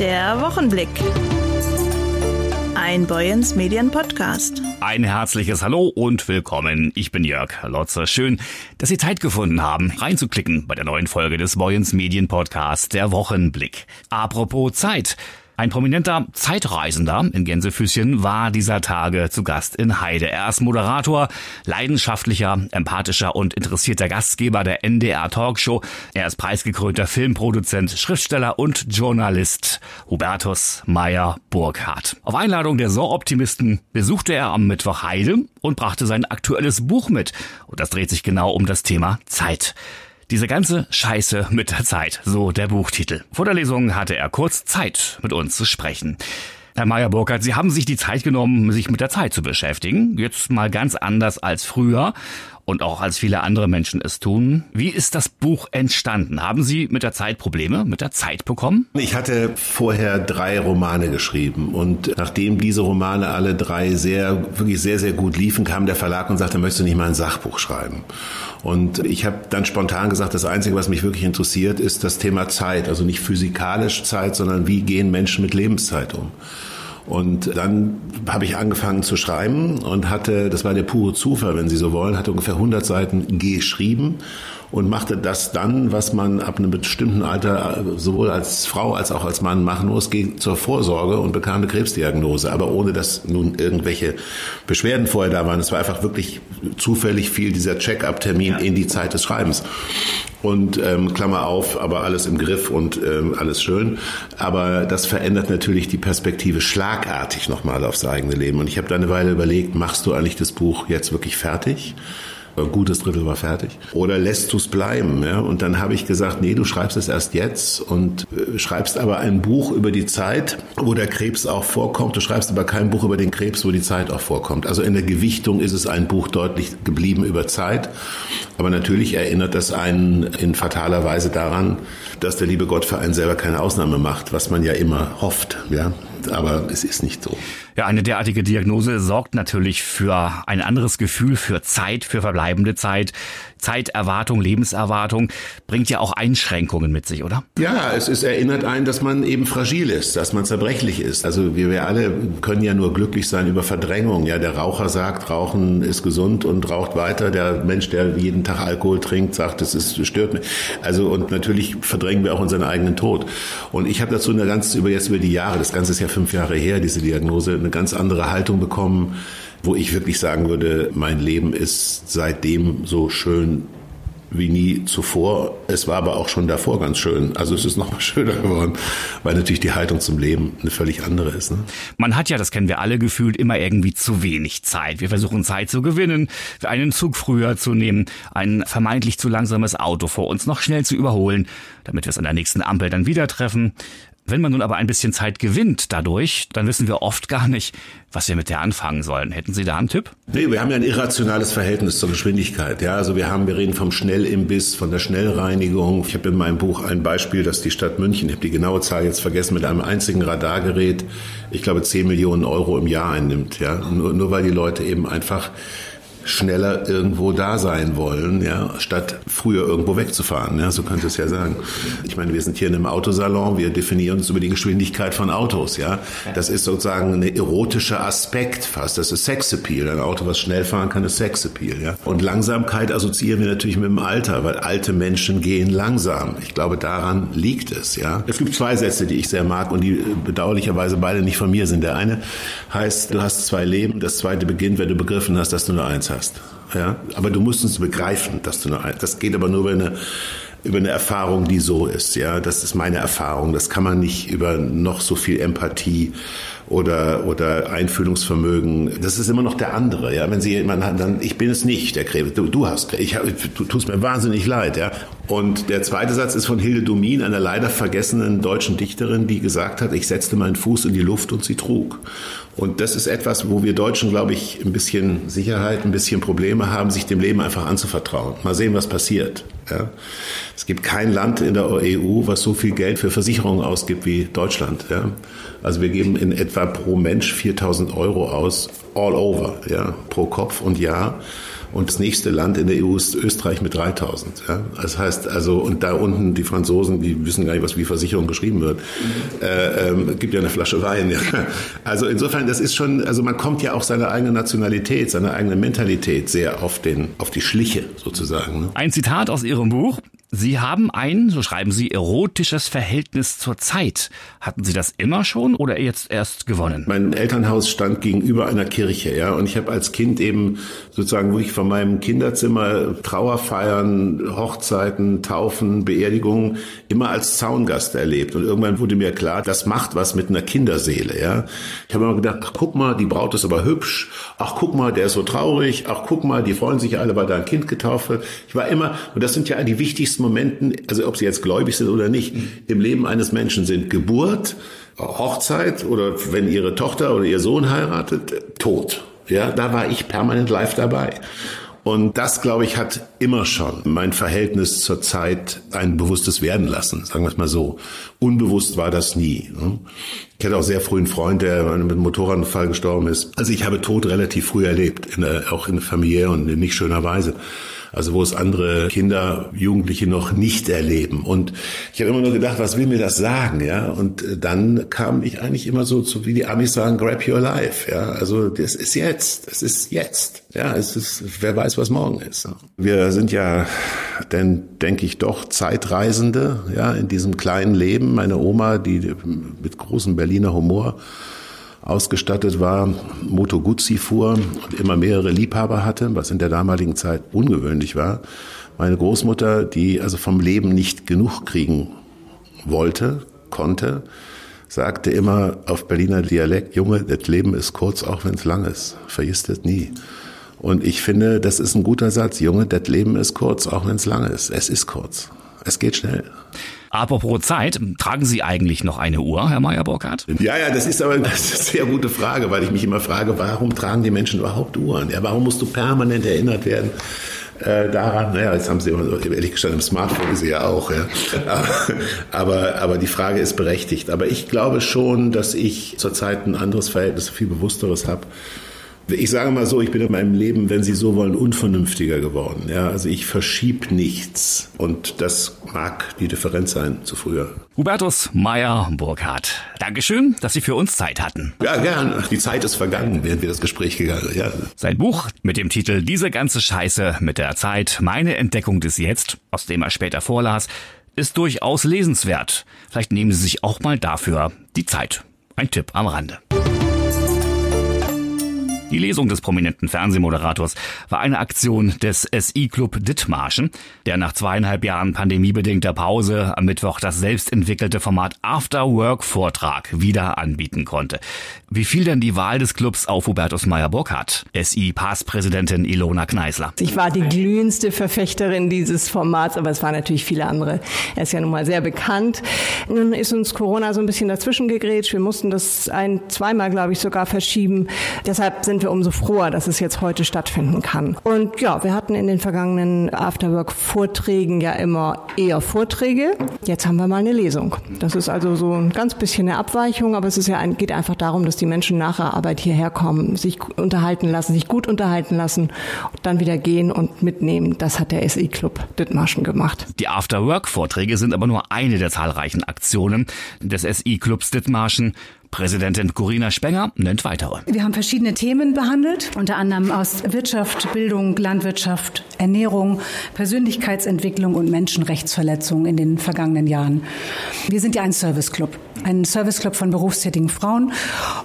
Der Wochenblick. Ein Boyens Medien Podcast. Ein herzliches Hallo und willkommen. Ich bin Jörg Lotzer. Schön, dass Sie Zeit gefunden haben, reinzuklicken bei der neuen Folge des Boyens Medien Podcast, der Wochenblick. Apropos Zeit. Ein prominenter Zeitreisender in Gänsefüßchen war dieser Tage zu Gast in Heide. Er ist Moderator, leidenschaftlicher, empathischer und interessierter Gastgeber der NDR Talkshow. Er ist preisgekrönter Filmproduzent, Schriftsteller und Journalist Hubertus Meyer Burkhardt. Auf Einladung der So-Optimisten besuchte er am Mittwoch Heide und brachte sein aktuelles Buch mit. Und das dreht sich genau um das Thema Zeit. Diese ganze Scheiße mit der Zeit, so der Buchtitel. Vor der Lesung hatte er kurz Zeit, mit uns zu sprechen. Herr Meyer-Burkhardt, Sie haben sich die Zeit genommen, sich mit der Zeit zu beschäftigen. Jetzt mal ganz anders als früher und auch als viele andere Menschen es tun. Wie ist das Buch entstanden? Haben Sie mit der Zeit Probleme mit der Zeit bekommen? Ich hatte vorher drei Romane geschrieben und nachdem diese Romane alle drei sehr, wirklich sehr, sehr gut liefen, kam der Verlag und sagte, möchtest du nicht mal ein Sachbuch schreiben? Und ich habe dann spontan gesagt, das Einzige, was mich wirklich interessiert, ist das Thema Zeit. Also nicht physikalisch Zeit, sondern wie gehen Menschen mit Lebenszeit um? Und dann habe ich angefangen zu schreiben und hatte, das war der pure Zufall, wenn Sie so wollen, hatte ungefähr 100 Seiten geschrieben und machte das dann, was man ab einem bestimmten Alter äh, sowohl als Frau als auch als Mann machen muss, ging zur Vorsorge und bekam eine Krebsdiagnose, aber ohne dass nun irgendwelche Beschwerden vorher da waren. Es war einfach wirklich zufällig viel dieser Check-up-Termin in die Zeit des Schreibens und ähm, Klammer auf, aber alles im Griff und ähm, alles schön. Aber das verändert natürlich die Perspektive schlagartig nochmal aufs eigene Leben. Und ich habe da eine Weile überlegt, machst du eigentlich das Buch jetzt wirklich fertig? Ein gutes Drittel war fertig. Oder lässt du es bleiben? Ja? Und dann habe ich gesagt, nee, du schreibst es erst jetzt und äh, schreibst aber ein Buch über die Zeit, wo der Krebs auch vorkommt. Du schreibst aber kein Buch über den Krebs, wo die Zeit auch vorkommt. Also in der Gewichtung ist es ein Buch deutlich geblieben über Zeit. Aber natürlich erinnert das einen in fataler Weise daran, dass der liebe Gott für einen selber keine Ausnahme macht, was man ja immer hofft. Ja? aber es ist nicht so. Ja, eine derartige Diagnose sorgt natürlich für ein anderes Gefühl, für Zeit, für verbleibende Zeit. Zeiterwartung, Lebenserwartung bringt ja auch Einschränkungen mit sich, oder? Ja, es ist, erinnert einen, dass man eben fragil ist, dass man zerbrechlich ist. Also wir, wir alle können ja nur glücklich sein über Verdrängung. Ja, der Raucher sagt, Rauchen ist gesund und raucht weiter. Der Mensch, der jeden Tag Alkohol trinkt, sagt, es ist, stört mich. Also und natürlich verdrängen wir auch unseren eigenen Tod. Und ich habe dazu eine ganz über jetzt über die Jahre, das Ganze ist ja fünf Jahre her, diese Diagnose, eine ganz andere Haltung bekommen wo ich wirklich sagen würde, mein Leben ist seitdem so schön wie nie zuvor. Es war aber auch schon davor ganz schön. Also es ist noch mal schöner geworden, weil natürlich die Haltung zum Leben eine völlig andere ist. Ne? Man hat ja, das kennen wir alle gefühlt, immer irgendwie zu wenig Zeit. Wir versuchen Zeit zu gewinnen, einen Zug früher zu nehmen, ein vermeintlich zu langsames Auto vor uns noch schnell zu überholen, damit wir es an der nächsten Ampel dann wieder treffen. Wenn man nun aber ein bisschen Zeit gewinnt dadurch, dann wissen wir oft gar nicht, was wir mit der anfangen sollen. Hätten Sie da einen Tipp? Nee, wir haben ja ein irrationales Verhältnis zur Geschwindigkeit. Ja, also wir haben, wir reden vom Schnellimbiss, von der Schnellreinigung. Ich habe in meinem Buch ein Beispiel, dass die Stadt München, ich habe die genaue Zahl jetzt vergessen, mit einem einzigen Radargerät, ich glaube, 10 Millionen Euro im Jahr einnimmt. Ja, nur, nur weil die Leute eben einfach schneller irgendwo da sein wollen, ja, statt früher irgendwo wegzufahren. Ja, so könnte es ja sagen. Ich meine, wir sind hier in einem Autosalon, wir definieren uns über die Geschwindigkeit von Autos, ja. Das ist sozusagen ein erotischer Aspekt fast. Das ist Sexappeal. Ein Auto, was schnell fahren kann, ist Sexappeal, ja. Und Langsamkeit assoziieren wir natürlich mit dem Alter, weil alte Menschen gehen langsam. Ich glaube, daran liegt es, ja. Es gibt zwei Sätze, die ich sehr mag und die bedauerlicherweise beide nicht von mir sind. Der eine heißt, du hast zwei Leben. Das zweite beginnt, wenn du begriffen hast, dass du nur eins hast hast. Ja? Aber du musst es begreifen, dass du nur, das geht aber nur über eine, über eine Erfahrung, die so ist. Ja, das ist meine Erfahrung. Das kann man nicht über noch so viel Empathie oder, oder Einfühlungsvermögen. Das ist immer noch der andere. Ja, wenn Sie jemanden haben, dann, ich bin es nicht, der Krebs. Du, du hast, ich, du tust mir wahnsinnig leid. Ja. Und der zweite Satz ist von Hilde Domin, einer leider vergessenen deutschen Dichterin, die gesagt hat, ich setzte meinen Fuß in die Luft und sie trug. Und das ist etwas, wo wir Deutschen, glaube ich, ein bisschen Sicherheit, ein bisschen Probleme haben, sich dem Leben einfach anzuvertrauen. Mal sehen, was passiert. Ja. Es gibt kein Land in der EU, was so viel Geld für Versicherungen ausgibt wie Deutschland. Ja. Also wir geben in etwa pro Mensch 4000 Euro aus, all over, ja, pro Kopf und Jahr. Und das nächste Land in der EU ist Österreich mit 3000. Ja? Das heißt also, und da unten die Franzosen, die wissen gar nicht, was wie Versicherung geschrieben wird. Äh, ähm, gibt ja eine Flasche Wein. Ja? Also insofern, das ist schon, also man kommt ja auch seiner eigenen Nationalität, seiner eigenen Mentalität sehr auf den, auf die Schliche sozusagen. Ne? Ein Zitat aus Ihrem Buch. Sie haben ein, so schreiben Sie, erotisches Verhältnis zur Zeit. Hatten Sie das immer schon oder jetzt erst gewonnen? Mein Elternhaus stand gegenüber einer Kirche, ja, und ich habe als Kind eben sozusagen wirklich von meinem Kinderzimmer Trauerfeiern, Hochzeiten, Taufen, Beerdigungen immer als Zaungast erlebt. Und irgendwann wurde mir klar, das macht was mit einer Kinderseele, ja. Ich habe immer gedacht, ach, guck mal, die Braut ist aber hübsch. Ach, guck mal, der ist so traurig. Ach, guck mal, die freuen sich alle, weil da ein Kind getauft wird. Ich war immer, und das sind ja die wichtigsten Momenten, also ob sie jetzt gläubig sind oder nicht, im Leben eines Menschen sind Geburt, Hochzeit oder wenn ihre Tochter oder ihr Sohn heiratet, Tod. Ja, da war ich permanent live dabei. Und das, glaube ich, hat immer schon mein Verhältnis zur Zeit ein bewusstes werden lassen, sagen wir es mal so. Unbewusst war das nie. Ne? Ich hatte auch sehr früh einen Freund, der mit einem Motorradunfall gestorben ist. Also ich habe Tod relativ früh erlebt, in der, auch in familiär und in nicht schöner Weise also wo es andere Kinder, Jugendliche noch nicht erleben. Und ich habe immer nur gedacht, was will mir das sagen, ja? Und äh, dann kam ich eigentlich immer so zu, wie die Amis sagen, grab your life, ja? Also das ist jetzt, das ist jetzt, ja? Es ist, wer weiß, was morgen ist. Wir sind ja, denn denke ich doch Zeitreisende, ja, in diesem kleinen Leben. Meine Oma, die mit großem Berliner Humor ausgestattet war, Moto Guzzi fuhr und immer mehrere Liebhaber hatte, was in der damaligen Zeit ungewöhnlich war. Meine Großmutter, die also vom Leben nicht genug kriegen wollte, konnte, sagte immer auf Berliner Dialekt, Junge, das Leben ist kurz, auch wenn es lang ist. Vergiss das nie. Und ich finde, das ist ein guter Satz. Junge, das Leben ist kurz, auch wenn es lang ist. Es ist kurz. Es geht schnell. Apropos Zeit, tragen Sie eigentlich noch eine Uhr, Herr Meyer-Burkhardt? Ja, ja, das ist aber eine sehr gute Frage, weil ich mich immer frage, warum tragen die Menschen überhaupt Uhren? Ja, warum musst du permanent erinnert werden? Äh, daran, naja, jetzt haben sie ehrlich gesagt im Smartphone ist sie ja auch, ja. Aber, aber die Frage ist berechtigt. Aber ich glaube schon, dass ich zurzeit ein anderes Verhältnis, viel bewussteres habe ich sage mal so, ich bin in meinem Leben, wenn Sie so wollen, unvernünftiger geworden. Ja, also ich verschieb nichts. Und das mag die Differenz sein zu früher. Hubertus Meyer Burkhardt. Dankeschön, dass Sie für uns Zeit hatten. Ja, gern. Die Zeit ist vergangen, während wir das Gespräch gegangen sind. Ja. Sein Buch mit dem Titel Diese ganze Scheiße mit der Zeit, meine Entdeckung des Jetzt, aus dem er später vorlas, ist durchaus lesenswert. Vielleicht nehmen Sie sich auch mal dafür die Zeit. Ein Tipp am Rande. Die Lesung des prominenten Fernsehmoderators war eine Aktion des SI-Club Dithmarschen, der nach zweieinhalb Jahren pandemiebedingter Pause am Mittwoch das selbstentwickelte Format After Work Vortrag wieder anbieten konnte. Wie fiel denn die Wahl des Clubs auf Hubertus Meyer-Burkhardt? SI-Passpräsidentin Ilona Kneisler. Ich war die glühendste Verfechterin dieses Formats, aber es waren natürlich viele andere. Er ist ja nun mal sehr bekannt. Nun ist uns Corona so ein bisschen dazwischen gegrätscht. Wir mussten das ein, zweimal, glaube ich, sogar verschieben. Deshalb sind wir umso froher, dass es jetzt heute stattfinden kann. Und ja, wir hatten in den vergangenen Afterwork-Vorträgen ja immer eher Vorträge. Jetzt haben wir mal eine Lesung. Das ist also so ein ganz bisschen eine Abweichung, aber es ist ja ein, geht einfach darum, dass die Menschen nach der Arbeit hierher kommen, sich unterhalten lassen, sich gut unterhalten lassen, dann wieder gehen und mitnehmen. Das hat der SI-Club Dithmarschen gemacht. Die Afterwork-Vorträge sind aber nur eine der zahlreichen Aktionen des SI-Clubs Dithmarschen. Präsidentin Corinna Spenger nennt weitere. Wir haben verschiedene Themen behandelt, unter anderem aus Wirtschaft, Bildung, Landwirtschaft, Ernährung, Persönlichkeitsentwicklung und Menschenrechtsverletzungen in den vergangenen Jahren. Wir sind ja ein Serviceclub, ein Serviceclub von berufstätigen Frauen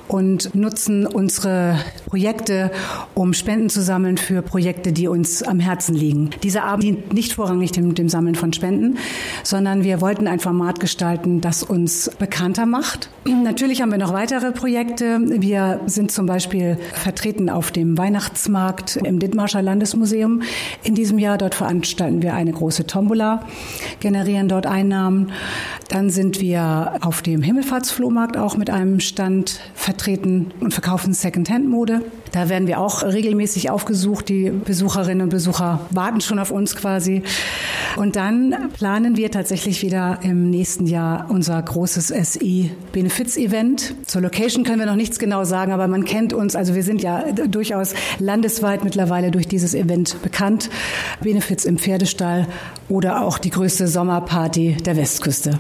und nutzen unsere Projekte, um Spenden zu sammeln für Projekte, die uns am Herzen liegen. Dieser Abend dient nicht vorrangig dem, dem Sammeln von Spenden, sondern wir wollten ein Format gestalten, das uns bekannter macht. Natürlich haben wir noch weitere Projekte. Wir sind zum Beispiel vertreten auf dem Weihnachtsmarkt im Dithmarscher Landesmuseum. In diesem Jahr dort veranstalten wir eine große Tombola, generieren dort Einnahmen. Dann sind wir auf dem Himmelfahrtsflohmarkt auch mit einem Stand vertreten und verkaufen Secondhand-Mode. Da werden wir auch regelmäßig aufgesucht. Die Besucherinnen und Besucher warten schon auf uns quasi. Und dann planen wir tatsächlich wieder im nächsten Jahr unser großes SI Zur Location können wir noch nichts genau sagen, aber man kennt uns. Also wir sind ja durchaus landesweit mittlerweile durch dieses Event bekannt. Benefits im Pferdestall oder auch die größte Sommerparty der Westküste.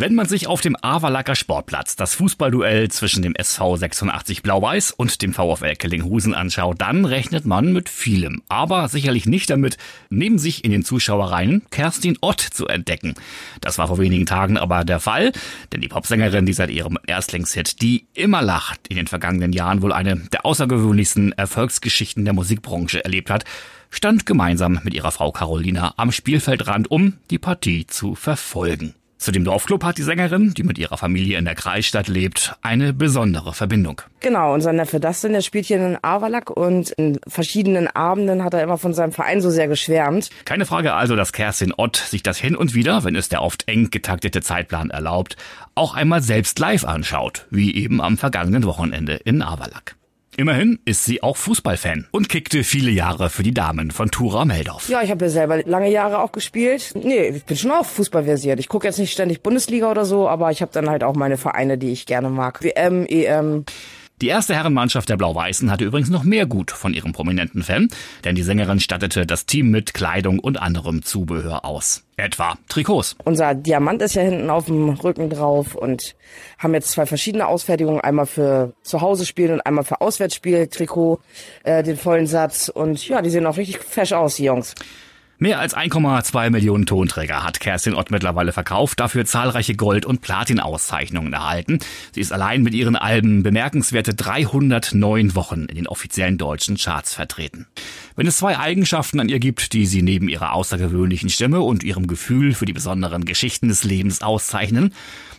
Wenn man sich auf dem Avalacker Sportplatz das Fußballduell zwischen dem SV 86 Blau-Weiß und dem VfL Kellinghusen anschaut, dann rechnet man mit vielem. Aber sicherlich nicht damit, neben sich in den Zuschauerreihen Kerstin Ott zu entdecken. Das war vor wenigen Tagen aber der Fall, denn die Popsängerin, die seit ihrem Erstlingshit Die immer lacht, in den vergangenen Jahren wohl eine der außergewöhnlichsten Erfolgsgeschichten der Musikbranche erlebt hat, stand gemeinsam mit ihrer Frau Carolina am Spielfeldrand, um die Partie zu verfolgen. Zu dem Dorfclub hat die Sängerin, die mit ihrer Familie in der Kreisstadt lebt, eine besondere Verbindung. Genau, unser Neffe Dustin, der spielt hier in Avalak und in verschiedenen Abenden hat er immer von seinem Verein so sehr geschwärmt. Keine Frage also, dass Kerstin Ott sich das hin und wieder, wenn es der oft eng getaktete Zeitplan erlaubt, auch einmal selbst live anschaut, wie eben am vergangenen Wochenende in Avalak. Immerhin ist sie auch Fußballfan und kickte viele Jahre für die Damen von Tura Meldorf. Ja, ich habe ja selber lange Jahre auch gespielt. Nee, ich bin schon auch fußballversiert. Ich gucke jetzt nicht ständig Bundesliga oder so, aber ich habe dann halt auch meine Vereine, die ich gerne mag. WM, EM. Die erste Herrenmannschaft der Blau-Weißen hatte übrigens noch mehr Gut von ihrem prominenten Fan, denn die Sängerin stattete das Team mit Kleidung und anderem Zubehör aus. Etwa Trikots. Unser Diamant ist ja hinten auf dem Rücken drauf und haben jetzt zwei verschiedene Ausfertigungen, einmal für Zuhause spielen und einmal für Auswärtsspiel, Trikot, äh, den vollen Satz und ja, die sehen auch richtig fesch aus, die Jungs. Mehr als 1,2 Millionen Tonträger hat Kerstin Ott mittlerweile verkauft, dafür zahlreiche Gold- und Platin-Auszeichnungen erhalten. Sie ist allein mit ihren Alben bemerkenswerte 309 Wochen in den offiziellen deutschen Charts vertreten. Wenn es zwei Eigenschaften an ihr gibt, die sie neben ihrer außergewöhnlichen Stimme und ihrem Gefühl für die besonderen Geschichten des Lebens auszeichnen,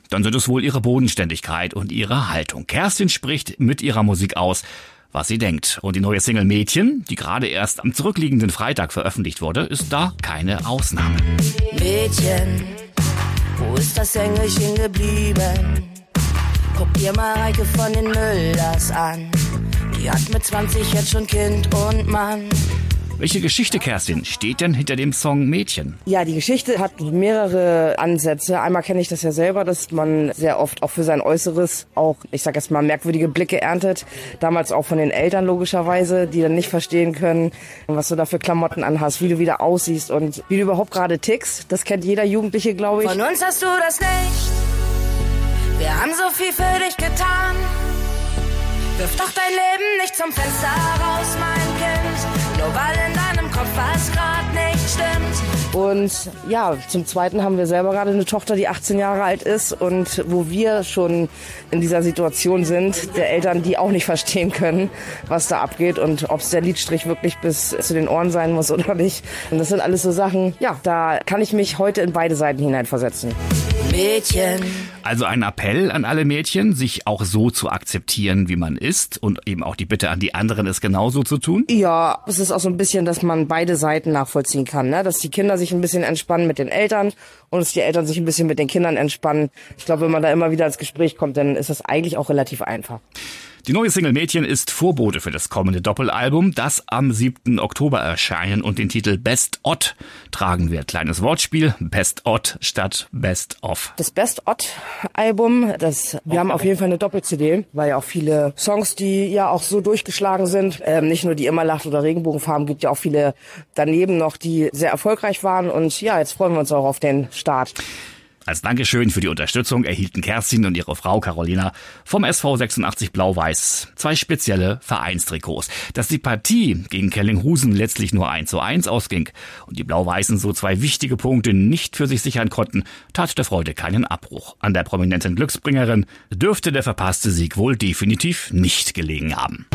dann sind es wohl ihre Bodenständigkeit und ihre Haltung. Kerstin spricht mit ihrer Musik aus, was sie denkt. Und die neue Single Mädchen, die gerade erst am zurückliegenden Freitag veröffentlicht wurde, ist da keine Ausnahme. Mädchen, wo ist das Engelchen geblieben? Guck dir mal Reike von den Müllers an. Die hat mit 20 jetzt schon Kind und Mann. Welche Geschichte, Kerstin, steht denn hinter dem Song Mädchen? Ja, die Geschichte hat mehrere Ansätze. Einmal kenne ich das ja selber, dass man sehr oft auch für sein Äußeres auch, ich sag jetzt mal, merkwürdige Blicke erntet. Damals auch von den Eltern logischerweise, die dann nicht verstehen können, was du da für Klamotten anhast, wie du wieder aussiehst und wie du überhaupt gerade tickst. Das kennt jeder Jugendliche, glaube ich. Von uns hast du das nicht. Wir haben so viel für dich getan. Wirf doch dein Leben nicht zum Fenster raus, mein. Nur weil in deinem Kopf was grad nicht stimmt. Und ja, zum Zweiten haben wir selber gerade eine Tochter, die 18 Jahre alt ist und wo wir schon in dieser Situation sind, der Eltern, die auch nicht verstehen können, was da abgeht und ob es der Liedstrich wirklich bis zu den Ohren sein muss oder nicht. Und das sind alles so Sachen, ja, da kann ich mich heute in beide Seiten hineinversetzen. Mädchen. Also ein Appell an alle Mädchen, sich auch so zu akzeptieren, wie man ist und eben auch die Bitte an die anderen, es genauso zu tun? Ja, es ist auch so ein bisschen, dass man beide Seiten nachvollziehen kann, ne? dass die Kinder sich ein bisschen entspannen mit den Eltern und dass die Eltern sich ein bisschen mit den Kindern entspannen. Ich glaube, wenn man da immer wieder ins Gespräch kommt, dann ist das eigentlich auch relativ einfach. Die neue Single Mädchen ist Vorbote für das kommende Doppelalbum, das am 7. Oktober erscheinen und den Titel Best Odd tragen wird. Kleines Wortspiel, Best Odd statt Best Of. Das Best Odd Album, das, wir haben auf jeden Fall eine Doppel-CD, weil ja auch viele Songs, die ja auch so durchgeschlagen sind, ähm, nicht nur die Immer lacht oder Regenbogenfarben, gibt ja auch viele daneben noch, die sehr erfolgreich waren und ja, jetzt freuen wir uns auch auf den Start. Als Dankeschön für die Unterstützung erhielten Kerstin und ihre Frau Carolina vom SV 86 Blau-Weiß zwei spezielle Vereinstrikots. Dass die Partie gegen Kellinghusen letztlich nur 1 zu 1 ausging und die Blau-Weißen so zwei wichtige Punkte nicht für sich sichern konnten, tat der Freude keinen Abbruch. An der prominenten Glücksbringerin dürfte der verpasste Sieg wohl definitiv nicht gelegen haben.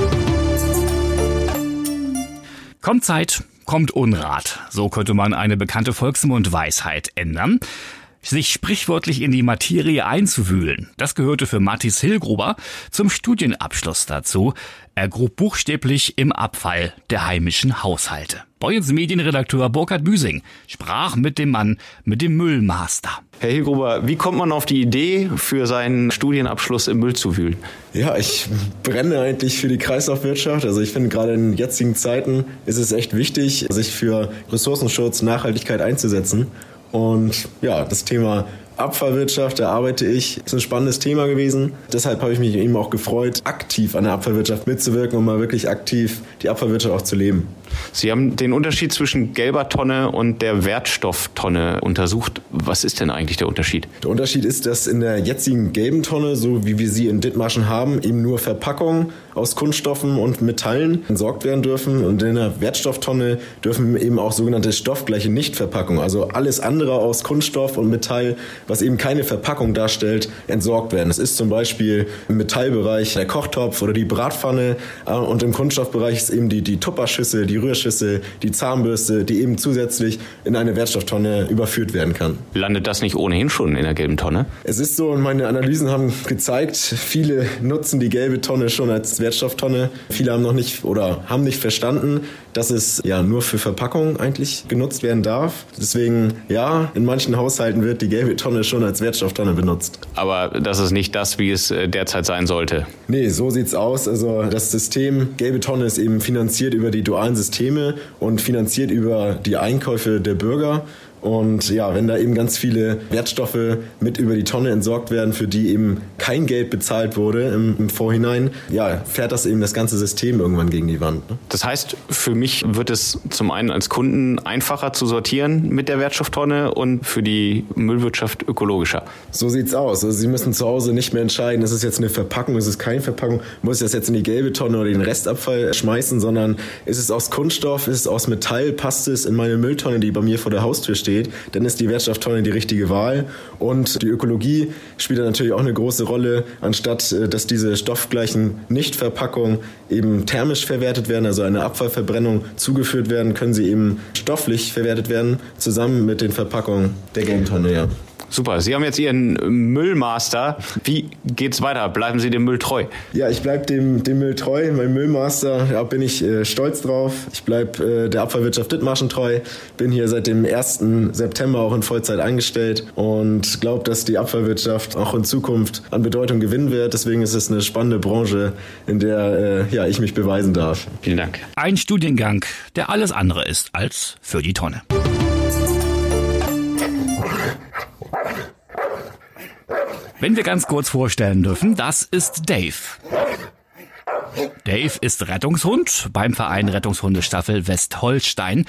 Kommt Zeit, kommt Unrat. So könnte man eine bekannte Volksmundweisheit ändern sich sprichwörtlich in die Materie einzuwühlen. Das gehörte für Mathis Hillgruber zum Studienabschluss dazu. Er grub buchstäblich im Abfall der heimischen Haushalte. Boyens Medienredakteur Burkhard Büsing sprach mit dem Mann mit dem Müllmaster. Herr Hilgruber, wie kommt man auf die Idee, für seinen Studienabschluss im Müll zu wühlen? Ja, ich brenne eigentlich für die Kreislaufwirtschaft. Also ich finde gerade in jetzigen Zeiten ist es echt wichtig, sich für Ressourcenschutz, Nachhaltigkeit einzusetzen. Und ja, das Thema Abfallwirtschaft, da arbeite ich. Das ist ein spannendes Thema gewesen. Deshalb habe ich mich eben auch gefreut, aktiv an der Abfallwirtschaft mitzuwirken und mal wirklich aktiv die Abfallwirtschaft auch zu leben. Sie haben den Unterschied zwischen gelber Tonne und der Wertstofftonne untersucht. Was ist denn eigentlich der Unterschied? Der Unterschied ist, dass in der jetzigen gelben Tonne, so wie wir sie in Dithmarschen haben, eben nur Verpackungen aus Kunststoffen und Metallen entsorgt werden dürfen. Und in der Wertstofftonne dürfen eben auch sogenannte stoffgleiche Nichtverpackungen, also alles andere aus Kunststoff und Metall, was eben keine Verpackung darstellt, entsorgt werden. Das ist zum Beispiel im Metallbereich der Kochtopf oder die Bratpfanne äh, und im Kunststoffbereich ist eben die, die Tupperschüssel, die Rührschüssel, die Zahnbürste, die eben zusätzlich in eine Wertstofftonne überführt werden kann. Landet das nicht ohnehin schon in der gelben Tonne? Es ist so und meine Analysen haben gezeigt, viele nutzen die gelbe Tonne schon als Wertstofftonne. Viele haben noch nicht oder haben nicht verstanden, dass es ja nur für Verpackungen eigentlich genutzt werden darf. Deswegen ja, in manchen Haushalten wird die gelbe Tonne schon als Wertstofftonne benutzt. Aber das ist nicht das, wie es äh, derzeit sein sollte. Nee, so sieht's aus. Also das System gelbe Tonne ist eben finanziert über die dualen Systeme und finanziert über die Einkäufe der Bürger. Und ja, wenn da eben ganz viele Wertstoffe mit über die Tonne entsorgt werden, für die eben kein Geld bezahlt wurde im, im Vorhinein, ja, fährt das eben das ganze System irgendwann gegen die Wand. Ne? Das heißt, für mich wird es zum einen als Kunden einfacher zu sortieren mit der Wertstofftonne und für die Müllwirtschaft ökologischer. So sieht's aus. Also Sie müssen zu Hause nicht mehr entscheiden, ist es jetzt eine Verpackung, ist es keine Verpackung, muss ich das jetzt in die gelbe Tonne oder den Restabfall schmeißen, sondern ist es aus Kunststoff, ist es aus Metall, passt es in meine Mülltonne, die bei mir vor der Haustür steht steht, dann ist die Wertstofftonne die richtige Wahl. Und die Ökologie spielt da natürlich auch eine große Rolle, anstatt äh, dass diese stoffgleichen Nichtverpackungen eben thermisch verwertet werden, also eine Abfallverbrennung zugeführt werden, können sie eben stofflich verwertet werden, zusammen mit den Verpackungen der Gametonne, ja. Super. Sie haben jetzt Ihren Müllmaster. Wie geht's weiter? Bleiben Sie dem Müll treu? Ja, ich bleibe dem, dem Müll treu. Mein Müllmaster, da bin ich äh, stolz drauf. Ich bleibe äh, der Abfallwirtschaft Dithmarschen treu. Bin hier seit dem 1. September auch in Vollzeit eingestellt und glaube, dass die Abfallwirtschaft auch in Zukunft an Bedeutung gewinnen wird. Deswegen ist es eine spannende Branche, in der äh, ja, ich mich beweisen darf. Vielen Dank. Ein Studiengang, der alles andere ist als für die Tonne. Wenn wir ganz kurz vorstellen dürfen, das ist Dave. Dave ist Rettungshund beim Verein Rettungshundestaffel Westholstein.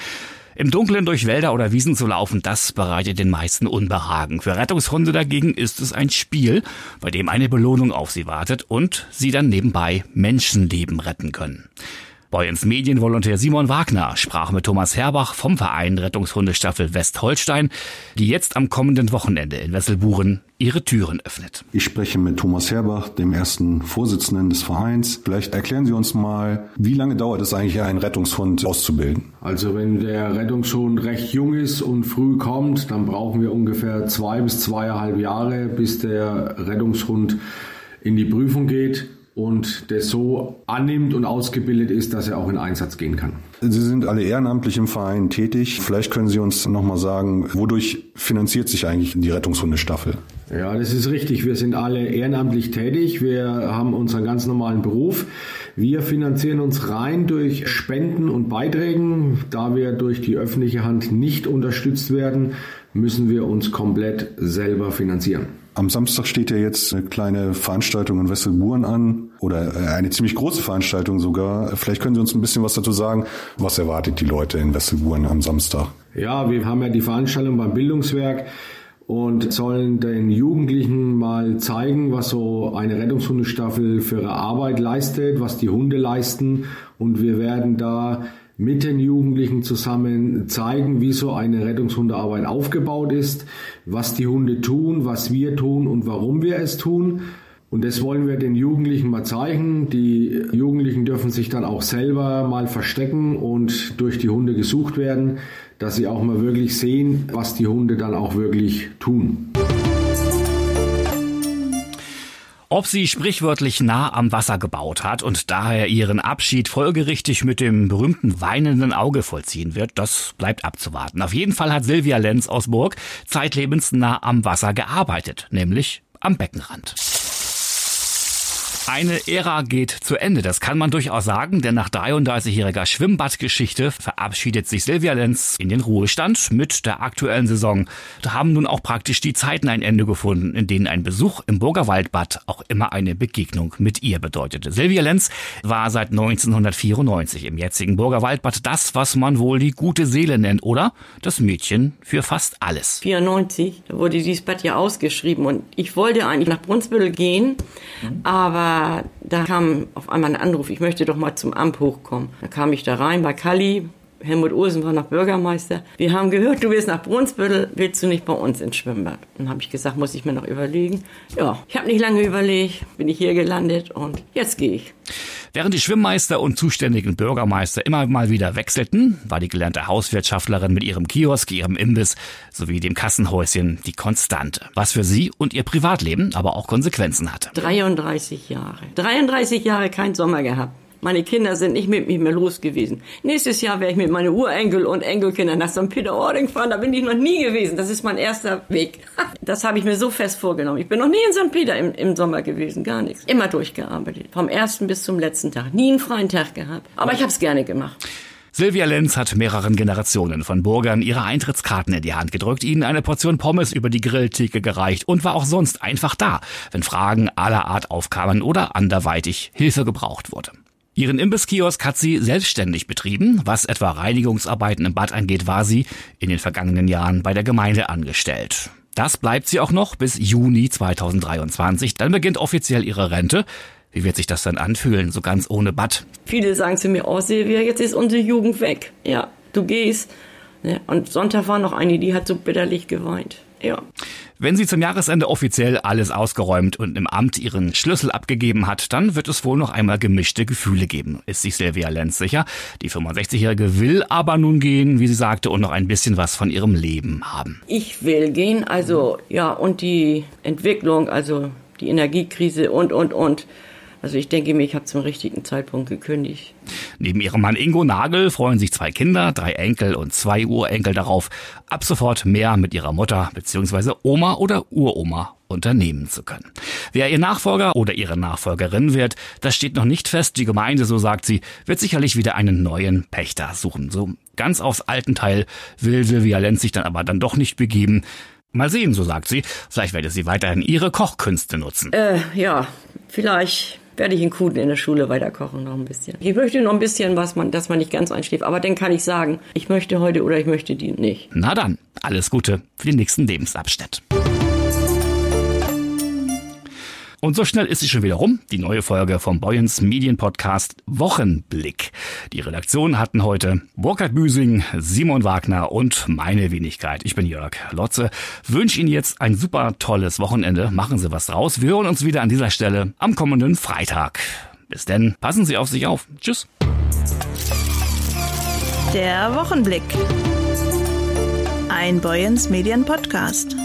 Im Dunkeln durch Wälder oder Wiesen zu laufen, das bereitet den meisten Unbehagen. Für Rettungshunde dagegen ist es ein Spiel, bei dem eine Belohnung auf sie wartet und sie dann nebenbei Menschenleben retten können. Boyens Medienvolontär Simon Wagner sprach mit Thomas Herbach vom Verein Rettungshundestaffel Westholstein, die jetzt am kommenden Wochenende in Wesselburen ihre Türen öffnet. Ich spreche mit Thomas Herbach, dem ersten Vorsitzenden des Vereins. Vielleicht erklären Sie uns mal, wie lange dauert es eigentlich, einen Rettungshund auszubilden? Also wenn der Rettungshund recht jung ist und früh kommt, dann brauchen wir ungefähr zwei bis zweieinhalb Jahre, bis der Rettungshund in die Prüfung geht und der so annimmt und ausgebildet ist, dass er auch in Einsatz gehen kann. Sie sind alle ehrenamtlich im Verein tätig. Vielleicht können Sie uns nochmal sagen, wodurch finanziert sich eigentlich die Rettungshundestaffel? Ja, das ist richtig. Wir sind alle ehrenamtlich tätig. Wir haben unseren ganz normalen Beruf. Wir finanzieren uns rein durch Spenden und Beiträgen. Da wir durch die öffentliche Hand nicht unterstützt werden, müssen wir uns komplett selber finanzieren. Am Samstag steht ja jetzt eine kleine Veranstaltung in Wesselburen an oder äh, eine ziemlich große Veranstaltung sogar. Vielleicht können Sie uns ein bisschen was dazu sagen. Was erwartet die Leute in Wesselburen am Samstag? Ja, wir haben ja die Veranstaltung beim Bildungswerk und sollen den Jugendlichen mal zeigen, was so eine Rettungshundestaffel für ihre Arbeit leistet, was die Hunde leisten und wir werden da mit den Jugendlichen zusammen zeigen, wie so eine Rettungshundearbeit aufgebaut ist, was die Hunde tun, was wir tun und warum wir es tun. Und das wollen wir den Jugendlichen mal zeigen. Die Jugendlichen dürfen sich dann auch selber mal verstecken und durch die Hunde gesucht werden, dass sie auch mal wirklich sehen, was die Hunde dann auch wirklich tun. Ob sie sprichwörtlich nah am Wasser gebaut hat und daher ihren Abschied folgerichtig mit dem berühmten weinenden Auge vollziehen wird, das bleibt abzuwarten. Auf jeden Fall hat Silvia Lenz aus Burg zeitlebens nah am Wasser gearbeitet, nämlich am Beckenrand. Eine Ära geht zu Ende, das kann man durchaus sagen, denn nach 33-jähriger Schwimmbadgeschichte verabschiedet sich Silvia Lenz in den Ruhestand mit der aktuellen Saison. Da haben nun auch praktisch die Zeiten ein Ende gefunden, in denen ein Besuch im Burgerwaldbad auch immer eine Begegnung mit ihr bedeutete. Silvia Lenz war seit 1994 im jetzigen Burgerwaldbad das, was man wohl die gute Seele nennt, oder? Das Mädchen für fast alles. 94 wurde dieses Bad ja ausgeschrieben und ich wollte eigentlich nach Brunsbüttel gehen, aber da kam auf einmal ein Anruf, ich möchte doch mal zum Amt hochkommen. Da kam ich da rein bei Kalli, Helmut Olsen war noch Bürgermeister. Wir haben gehört, du willst nach Brunsbüttel, willst du nicht bei uns ins Schwimmbad? Dann habe ich gesagt, muss ich mir noch überlegen. Ja, ich habe nicht lange überlegt, bin ich hier gelandet und jetzt gehe ich. Während die Schwimmmeister und zuständigen Bürgermeister immer mal wieder wechselten, war die gelernte Hauswirtschaftlerin mit ihrem Kiosk, ihrem Imbiss sowie dem Kassenhäuschen die Konstante, was für sie und ihr Privatleben aber auch Konsequenzen hatte. 33 Jahre. 33 Jahre kein Sommer gehabt. Meine Kinder sind nicht mit mir mehr los gewesen. Nächstes Jahr werde ich mit meinen Urenkel und Enkelkindern nach St. Peter-Ording fahren. Da bin ich noch nie gewesen. Das ist mein erster Weg. Das habe ich mir so fest vorgenommen. Ich bin noch nie in St. Peter im, im Sommer gewesen. Gar nichts. Immer durchgearbeitet. Vom ersten bis zum letzten Tag. Nie einen freien Tag gehabt. Aber ich habe es gerne gemacht. Silvia Lenz hat mehreren Generationen von Burgern ihre Eintrittskarten in die Hand gedrückt, ihnen eine Portion Pommes über die Grilltheke gereicht und war auch sonst einfach da, wenn Fragen aller Art aufkamen oder anderweitig Hilfe gebraucht wurde. Ihren Imbisskiosk hat sie selbstständig betrieben. Was etwa Reinigungsarbeiten im Bad angeht, war sie in den vergangenen Jahren bei der Gemeinde angestellt. Das bleibt sie auch noch bis Juni 2023. Dann beginnt offiziell ihre Rente. Wie wird sich das dann anfühlen, so ganz ohne Bad? Viele sagen zu mir, oh Silvia, jetzt ist unsere Jugend weg. Ja, du gehst. Und Sonntag war noch eine, die hat so bitterlich geweint. Ja. Wenn sie zum Jahresende offiziell alles ausgeräumt und im Amt ihren Schlüssel abgegeben hat, dann wird es wohl noch einmal gemischte Gefühle geben, ist sich Silvia Lenz sicher. Die 65-Jährige will aber nun gehen, wie sie sagte, und noch ein bisschen was von ihrem Leben haben. Ich will gehen, also ja, und die Entwicklung, also die Energiekrise und, und, und. Also ich denke mir, ich habe zum richtigen Zeitpunkt gekündigt. Neben ihrem Mann Ingo Nagel freuen sich zwei Kinder, drei Enkel und zwei Urenkel darauf, ab sofort mehr mit ihrer Mutter bzw. Oma oder Uroma unternehmen zu können. Wer ihr Nachfolger oder ihre Nachfolgerin wird, das steht noch nicht fest. Die Gemeinde, so sagt sie, wird sicherlich wieder einen neuen Pächter suchen. So ganz aufs alten Teil will Silvia Lenz sich dann aber dann doch nicht begeben. Mal sehen, so sagt sie. Vielleicht werde sie weiterhin ihre Kochkünste nutzen. Äh, ja, vielleicht werde ich in Kuden in der Schule weiterkochen noch ein bisschen. Ich möchte noch ein bisschen, was man, dass man nicht ganz einschläft. Aber dann kann ich sagen, ich möchte heute oder ich möchte die nicht. Na dann, alles Gute für den nächsten Lebensabschnitt. Und so schnell ist sie schon wieder rum. Die neue Folge vom Boyens Medienpodcast Wochenblick. Die Redaktion hatten heute Burkhard Büsing, Simon Wagner und meine Wenigkeit. Ich bin Jörg Lotze. Wünsche Ihnen jetzt ein super tolles Wochenende. Machen Sie was draus. Wir hören uns wieder an dieser Stelle am kommenden Freitag. Bis denn, passen Sie auf sich auf. Tschüss. Der Wochenblick. Ein Boyens Medienpodcast.